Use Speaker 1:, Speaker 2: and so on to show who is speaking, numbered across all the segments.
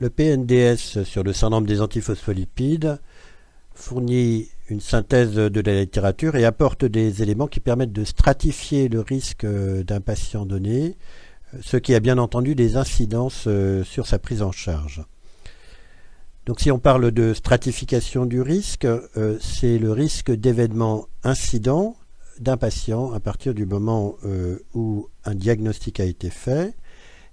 Speaker 1: Le PNDS sur le syndrome des antiphospholipides fournit une synthèse de la littérature et apporte des éléments qui permettent de stratifier le risque d'un patient donné, ce qui a bien entendu des incidences euh, sur sa prise en charge. Donc si on parle de stratification du risque, euh, c'est le risque d'événements incidents d'un patient à partir du moment euh, où un diagnostic a été fait.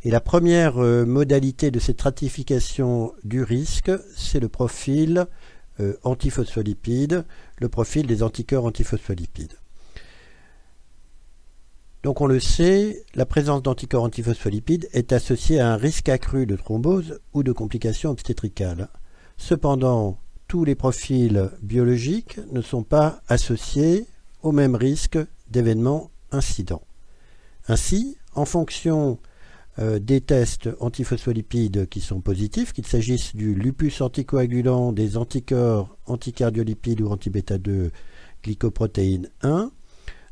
Speaker 1: Et la première modalité de cette stratification du risque, c'est le profil antiphospholipides, le profil des anticorps antiphospholipides. Donc on le sait, la présence d'anticorps antiphospholipides est associée à un risque accru de thrombose ou de complications obstétricales. Cependant, tous les profils biologiques ne sont pas associés au même risque d'événements incidents. Ainsi, en fonction euh, des tests antiphospholipides qui sont positifs, qu'il s'agisse du lupus anticoagulant, des anticorps anticardiolipides ou anti-bêta-2 glycoprotéine 1,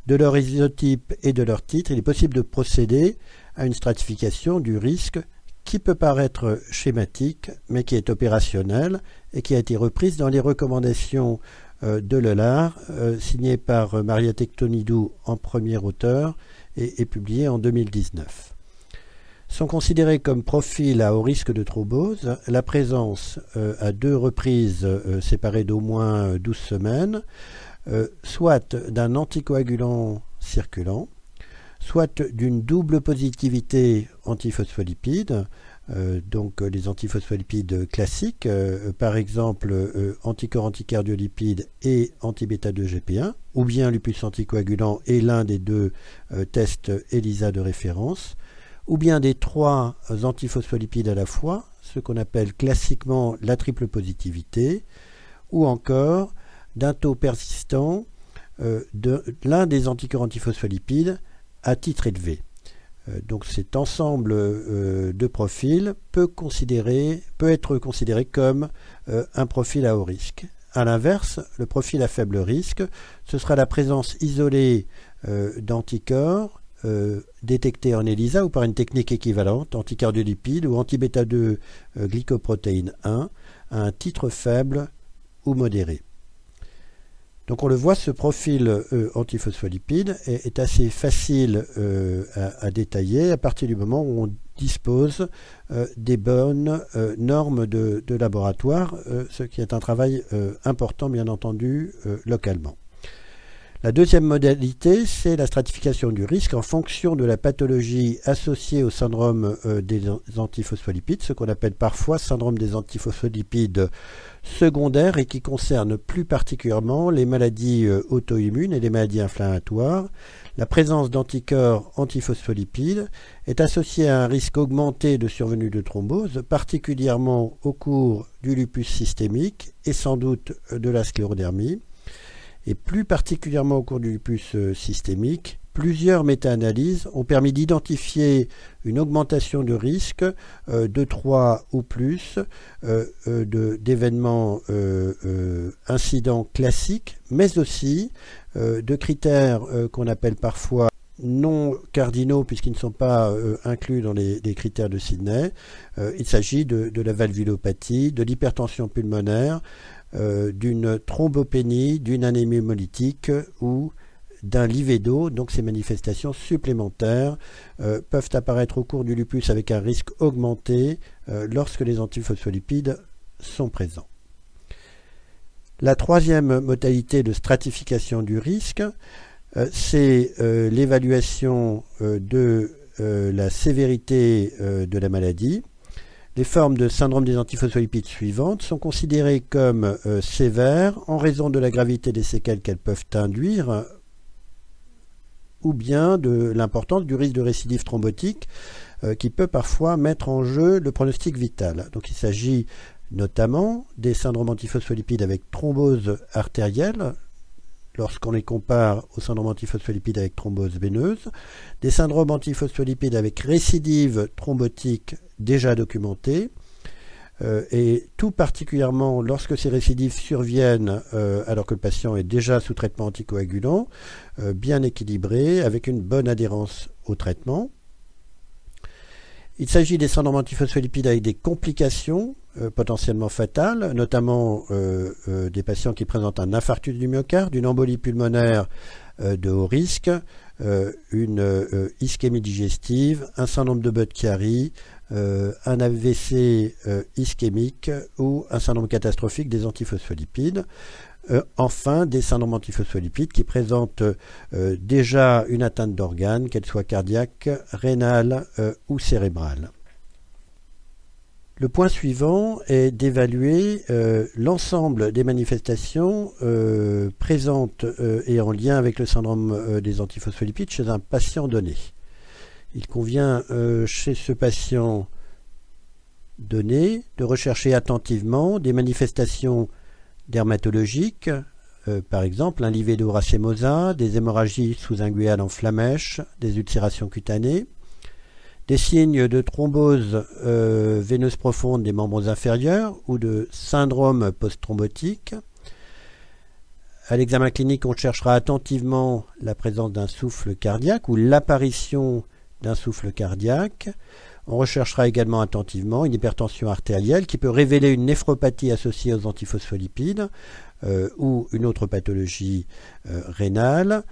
Speaker 1: de leur isotype et de leur titre, il est possible de procéder à une stratification du risque qui peut paraître schématique, mais qui est opérationnelle et qui a été reprise dans les recommandations euh, de Lelar, euh, signées par Maria Tectonidou en premier auteur et, publiée en 2019 sont considérés comme profils à haut risque de thrombose. La présence euh, à deux reprises séparées d'au moins 12 semaines euh, soit d'un anticoagulant circulant, soit d'une double positivité antiphospholipides, euh, donc euh, les antiphospholipides classiques, par exemple anticorps anticardiolipides et anti-bêta-2-GP1, ou bien lupus anticoagulant et l'un des deux tests ELISA de référence, ou bien des trois antiphospholipides à la fois, ce qu'on appelle classiquement la triple positivité, ou encore d'un taux persistant euh, de l'un des anticorps antiphospholipides à titre élevé. Euh, donc cet ensemble euh, de profils peut, être considéré comme un profil à haut risque. A l'inverse, le profil à faible risque, ce sera la présence isolée d'anticorps détectés en ELISA ou par une technique équivalente, anticardiolipide ou anti-bêta-2 glycoprotéine 1, à un titre faible ou modéré. Donc on le voit, ce profil euh, antiphospholipide est, assez facile euh, à, détailler à partir du moment où on dispose euh, des bonnes normes de, de laboratoire, ce qui est un travail important bien entendu localement. La deuxième modalité, c'est la stratification du risque en fonction de la pathologie associée au syndrome euh, des antiphospholipides, ce qu'on appelle parfois syndrome des antiphospholipides secondaires et qui concerne plus particulièrement les maladies euh, auto-immunes et les maladies inflammatoires. La présence d'anticorps antiphospholipides est associée à un risque augmenté de survenue de thrombose, particulièrement au cours du lupus systémique et sans doute de la sclérodermie et plus particulièrement au cours du lupus euh, systémique, plusieurs méta-analyses ont permis d'identifier une augmentation de risque euh, de 3 ou plus euh, d'événements incidents classiques, mais aussi de cryptères qu'on appelle parfois non cardinaux puisqu'ils ne sont pas inclus dans les, critères de Sydney. il s'agit de, la valvulopathie, de l'hypertension pulmonaire, euh, d'une thrombopénie, d'une anémie hémolytique ou d'un livédo. Donc ces manifestations supplémentaires euh, peuvent apparaître au cours du lupus avec un risque augmenté euh, lorsque les antiphospholipides sont présents. La troisième modalité de stratification du risque, c'est l'évaluation de la sévérité de la maladie. Les formes de syndrome des antiphospholipides suivantes sont considérées comme euh, sévères en raison de la gravité des séquelles qu'elles peuvent induire ou bien de l'importance du risque de récidive thrombotique euh, qui peut parfois mettre en jeu le pronostic vital. Donc il s'agit notamment des syndromes antiphospholipides avec thrombose artérielle, lorsqu'on les compare au syndrome antiphospholipides avec thrombose veineuse, des syndromes antiphospholipides avec récidive thrombotique déjà documentés, et tout particulièrement lorsque ces récidives surviennent alors que le patient est déjà sous traitement anticoagulant, bien équilibré, avec une bonne adhérence au traitement. Il s'agit des syndromes antiphospholipides avec des complications euh, potentiellement fatales, notamment euh, euh, des patients qui présentent un infarctus du myocarde, une embolie pulmonaire de haut risque, une ischémie digestive, un syndrome de Budd-Chiari, un AVC ischémique ou un syndrome catastrophique des antiphospholipides. Enfin, des syndromes antiphospholipides qui présentent déjà une atteinte d'organes, qu'elle soit cardiaque, rénale ou cérébrale. Le point suivant est d'évaluer euh, l'ensemble des manifestations euh, présentes euh, et en lien avec le syndrome des antiphospholipides chez un patient donné. Il convient chez ce patient donné de rechercher attentivement des manifestations dermatologiques, par exemple un livédo racemosa, des hémorragies sous-inguéales en flamèche, des ulcérations cutanées, des signes de thrombose euh, veineuse profonde des membres inférieurs ou de syndrome post-thrombotique. À l'examen clinique, on cherchera attentivement la présence d'un souffle cardiaque ou l'apparition d'un souffle cardiaque. On recherchera également attentivement une hypertension artérielle qui peut révéler une néphropathie associée aux antiphospholipides euh, ou une autre pathologie euh, rénale.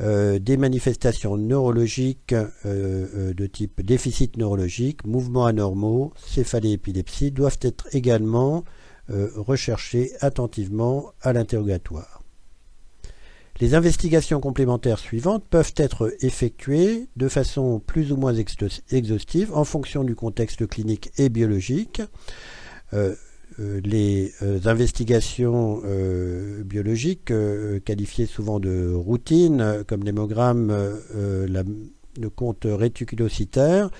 Speaker 1: Euh, des manifestations neurologiques de type déficit neurologique, mouvements anormaux, céphalée, épilepsie doivent être également recherchées attentivement à l'interrogatoire. Les investigations complémentaires suivantes peuvent être effectuées de façon plus ou moins exhaustive en fonction du contexte clinique et biologique. Euh, euh, les euh, investigations biologiques, qualifiées souvent de routine, comme l'hémogramme, le compte réticulocytaire,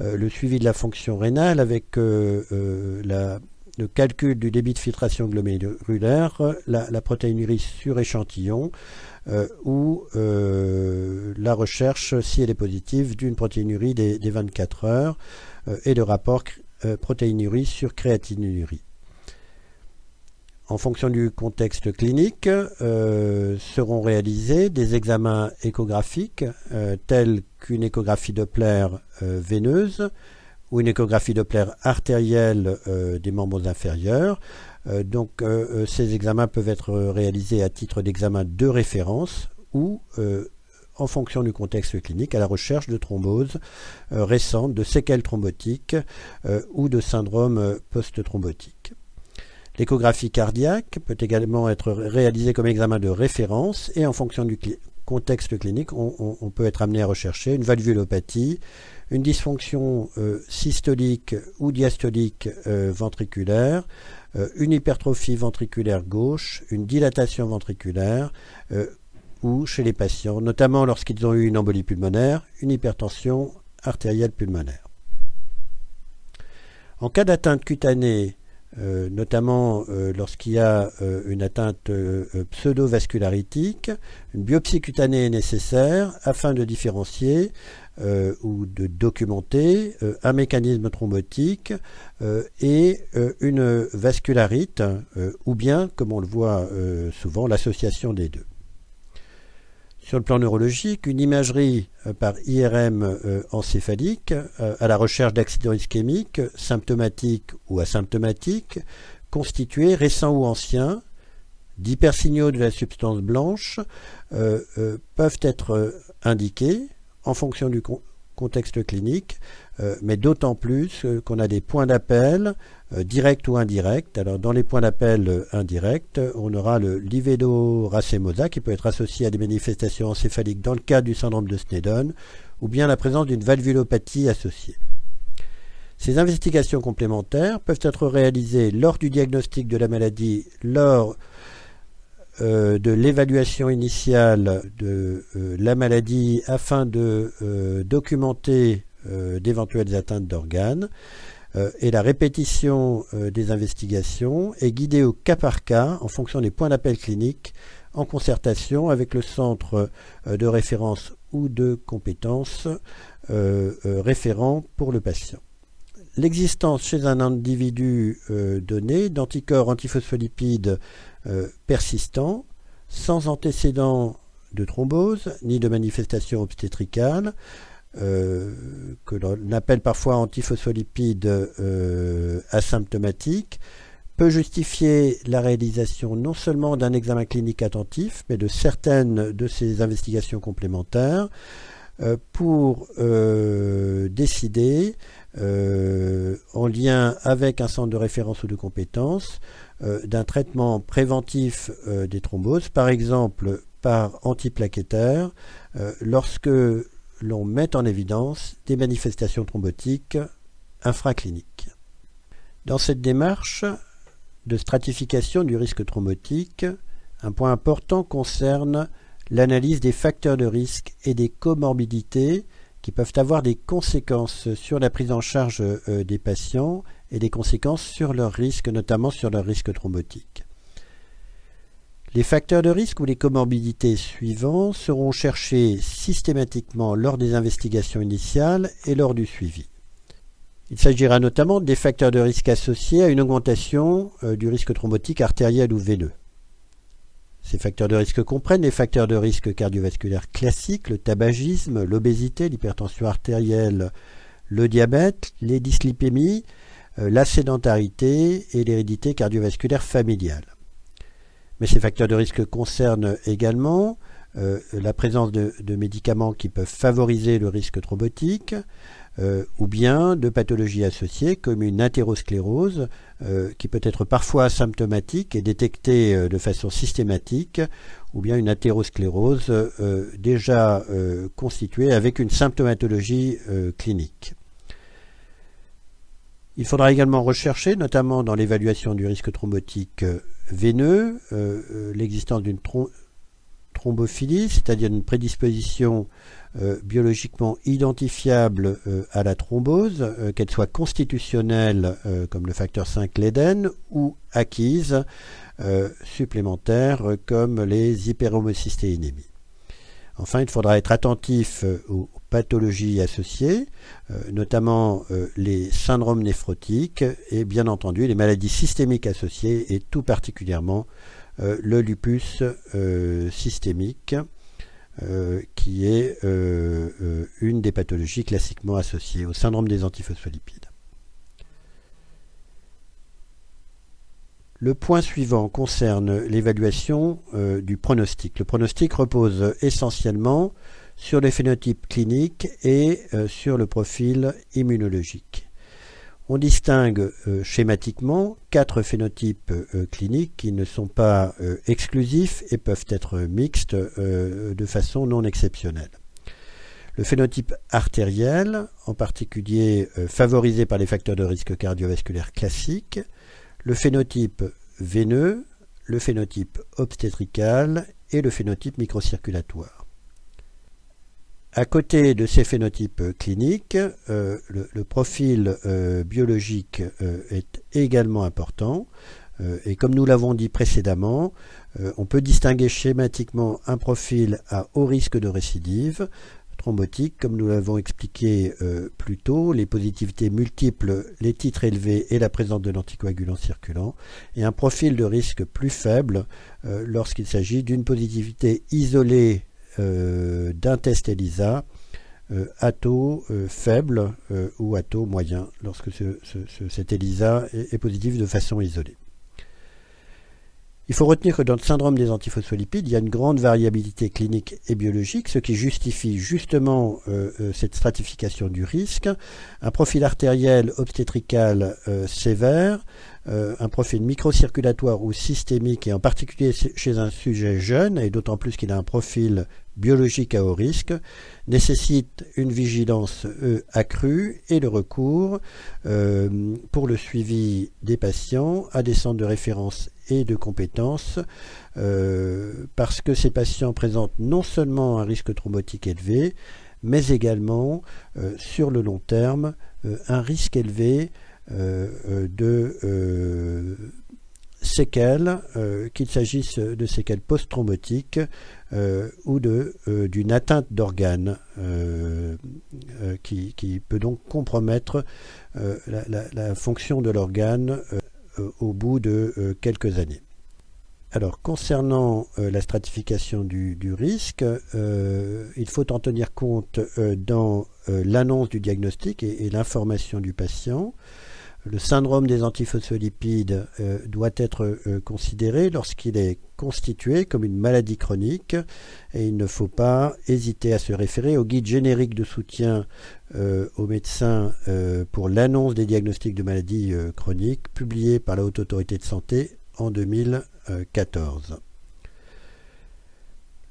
Speaker 1: le suivi de la fonction rénale avec la le calcul du débit de filtration glomérulaire, la, protéinurie sur échantillon euh, ou euh, la recherche, si elle est positive, d'une protéinurie des, 24 heures euh, et le rapport protéinurie sur créatinurie. En fonction du contexte clinique, seront réalisés des examens échographiques tels qu'une échographie Doppler veineuse, ou une échographie Doppler artérielle euh, des membres inférieurs. Euh, donc euh, ces examens peuvent être réalisés à titre d'examen de référence ou en fonction du contexte clinique, à la recherche de thromboses récentes, de séquelles thrombotiques ou de syndrome post-thrombotique. L'échographie cardiaque peut également être réalisée comme examen de référence et en fonction du contexte clinique, on peut être amené à rechercher une valvulopathie, une dysfonction euh, systolique ou diastolique euh, ventriculaire, euh, une hypertrophie ventriculaire gauche, une dilatation ventriculaire ou chez les patients, notamment lorsqu'ils ont eu une embolie pulmonaire, une hypertension artérielle pulmonaire. En cas d'atteinte cutanée, notamment lorsqu'il y a une atteinte pseudo-vascularitique, une biopsie cutanée est nécessaire afin de différencier euh, ou de documenter euh, un mécanisme thrombotique euh, et une vascularite, ou bien, comme on le voit souvent, l'association des deux. Sur le plan neurologique, une imagerie par IRM encéphalique à la recherche d'accidents ischémiques symptomatiques ou asymptomatiques, constitués, récents ou anciens, d'hypersignaux de la substance blanche, peuvent être indiqués en fonction du contexte clinique, euh, mais d'autant plus euh, qu'on a des points d'appel euh, directs ou indirects. Alors dans les points d'appel indirects, on aura le livedo racemosa qui peut être associé à des manifestations encéphaliques dans le cadre du syndrome de Snedden, ou bien la présence d'une valvulopathie associée. Ces investigations complémentaires peuvent être réalisées lors du diagnostic de la maladie, lors euh, de l'évaluation initiale de euh, la maladie afin de euh, documenter d'éventuelles atteintes d'organes. et la répétition des investigations est guidée au cas par cas en fonction des points d'appel cliniques en concertation avec le centre de référence ou de compétences référent pour le patient. l'existence chez un individu donné d'anticorps antiphospholipides persistants sans antécédent de thrombose ni de manifestation obstétricale, que l'on appelle parfois antiphospholipides asymptomatiques, peut justifier la réalisation non seulement d'un examen clinique attentif, mais de certaines de ces investigations complémentaires euh, pour euh, décider, euh, en lien avec un centre de référence ou de compétences, d'un traitement préventif des thromboses, par exemple par antiplaquettaire, lorsque l'on met en évidence des manifestations thrombotiques infracliniques. Dans cette démarche, de stratification du risque thrombotique, un point important concerne l'analyse des facteurs de risque et des comorbidités qui peuvent avoir des conséquences sur la prise en charge euh, des patients et des conséquences sur leur risque, notamment sur leur risque thrombotique. Les facteurs de risque ou les comorbidités suivants seront cherchés systématiquement lors des investigations initiales et lors du suivi. Il s'agira notamment des facteurs de risque associés à une augmentation euh, du risque thrombotique artériel ou veineux. Ces facteurs de risque comprennent les facteurs de risque cardiovasculaires classiques, le tabagisme, l'obésité, l'hypertension artérielle, le diabète, les dyslipémies, la sédentarité et l'hérédité cardiovasculaire familiale. Mais ces facteurs de risque concernent également euh, la présence de, médicaments qui peuvent favoriser le risque thrombotique, euh, ou bien de pathologies associées comme une athérosclérose euh, qui peut être parfois asymptomatique et détectée euh, de façon systématique, ou bien une athérosclérose déjà constituée avec une symptomatologie clinique. Il faudra également rechercher, notamment dans l'évaluation du risque thrombotique veineux, l'existence d'une thrombophilie, c'est-à-dire une prédisposition euh, biologiquement identifiable euh, à la thrombose, euh, qu'elle soit constitutionnelle comme le facteur 5 l'Éden ou acquise supplémentaire comme les hyperhomocystéinémies. Enfin, il faudra être attentif aux pathologies associées, notamment les syndromes néphrotiques et bien entendu les maladies systémiques associées et tout particulièrement le lupus systémique euh, qui est euh, euh, une des pathologies classiquement associées au syndrome des antiphospholipides. Le point suivant concerne l'évaluation du pronostic. Le pronostic repose essentiellement sur les phénotypes cliniques et sur le profil immunologique. On distingue euh, schématiquement quatre phénotypes euh, cliniques qui ne sont pas euh, exclusifs et peuvent être mixtes de façon non exceptionnelle. Le phénotype artériel, en particulier favorisé par les facteurs de risque cardiovasculaire classiques, le phénotype veineux, le phénotype obstétrical et le phénotype microcirculatoire. À côté de ces phénotypes cliniques, euh, le, profil euh, biologique euh, est également important. et comme nous l'avons dit précédemment, on peut distinguer schématiquement un profil à haut risque de récidive, thrombotique, comme nous l'avons expliqué plus tôt, les positivités multiples, les titres élevés et la présence de l'anticoagulant circulant, et un profil de risque plus faible lorsqu'il s'agit d'une positivité isolée d'un test ELISA euh, à taux euh, faible ou à taux moyen lorsque cet ELISA est, positif de façon isolée. Il faut retenir que dans le syndrome des antiphospholipides, il y a une grande variabilité clinique et biologique, ce qui justifie justement cette stratification du risque. Un profil artériel obstétrical sévère, un profil microcirculatoire ou systémique, et en particulier chez un sujet jeune, et d'autant plus qu'il a un profil biologique à haut risque nécessite une vigilance euh, accrue et le recours euh, pour le suivi des patients à des centres de référence et de compétences euh, parce que ces patients présentent non seulement un risque thrombotique élevé, mais également sur le long terme un risque élevé de séquelles, qu'il s'agisse de séquelles post-thrombotiques ou d'une atteinte d'organes qui, peut donc compromettre la, fonction de l'organe au bout de quelques années. Alors, concernant euh, la stratification du, risque, euh, il faut en tenir compte euh, dans l'annonce du diagnostic et, l'information du patient. Le syndrome des antiphospholipides doit être considéré lorsqu'il est constitué comme une maladie chronique et il ne faut pas hésiter à se référer au guide générique de soutien aux médecins pour l'annonce des diagnostics de maladies chroniques publié par la Haute Autorité de Santé en 2014.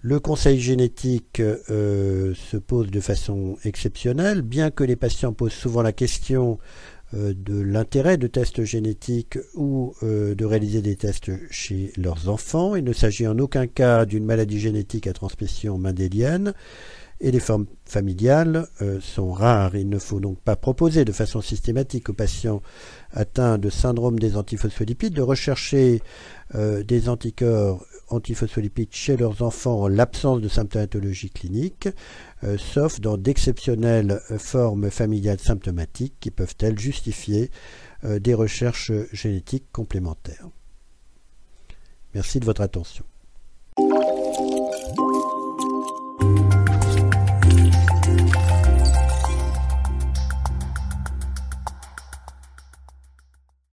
Speaker 1: Le conseil génétique euh, se pose de façon exceptionnelle, bien que les patients posent souvent la question euh, de l'intérêt de tests génétiques ou euh, de réaliser des tests chez leurs enfants. Il ne s'agit en aucun cas d'une maladie génétique à transmission mendélienne et les formes familiales euh, sont rares. Il ne faut donc pas proposer de façon systématique aux patients atteints de syndrome des antiphospholipides de rechercher euh, des anticorps antiphospholipides chez leurs enfants en l'absence de symptomatologie clinique, euh, sauf dans d'exceptionnelles formes familiales symptomatiques qui peuvent-elles justifier des recherches génétiques complémentaires. Merci de votre attention.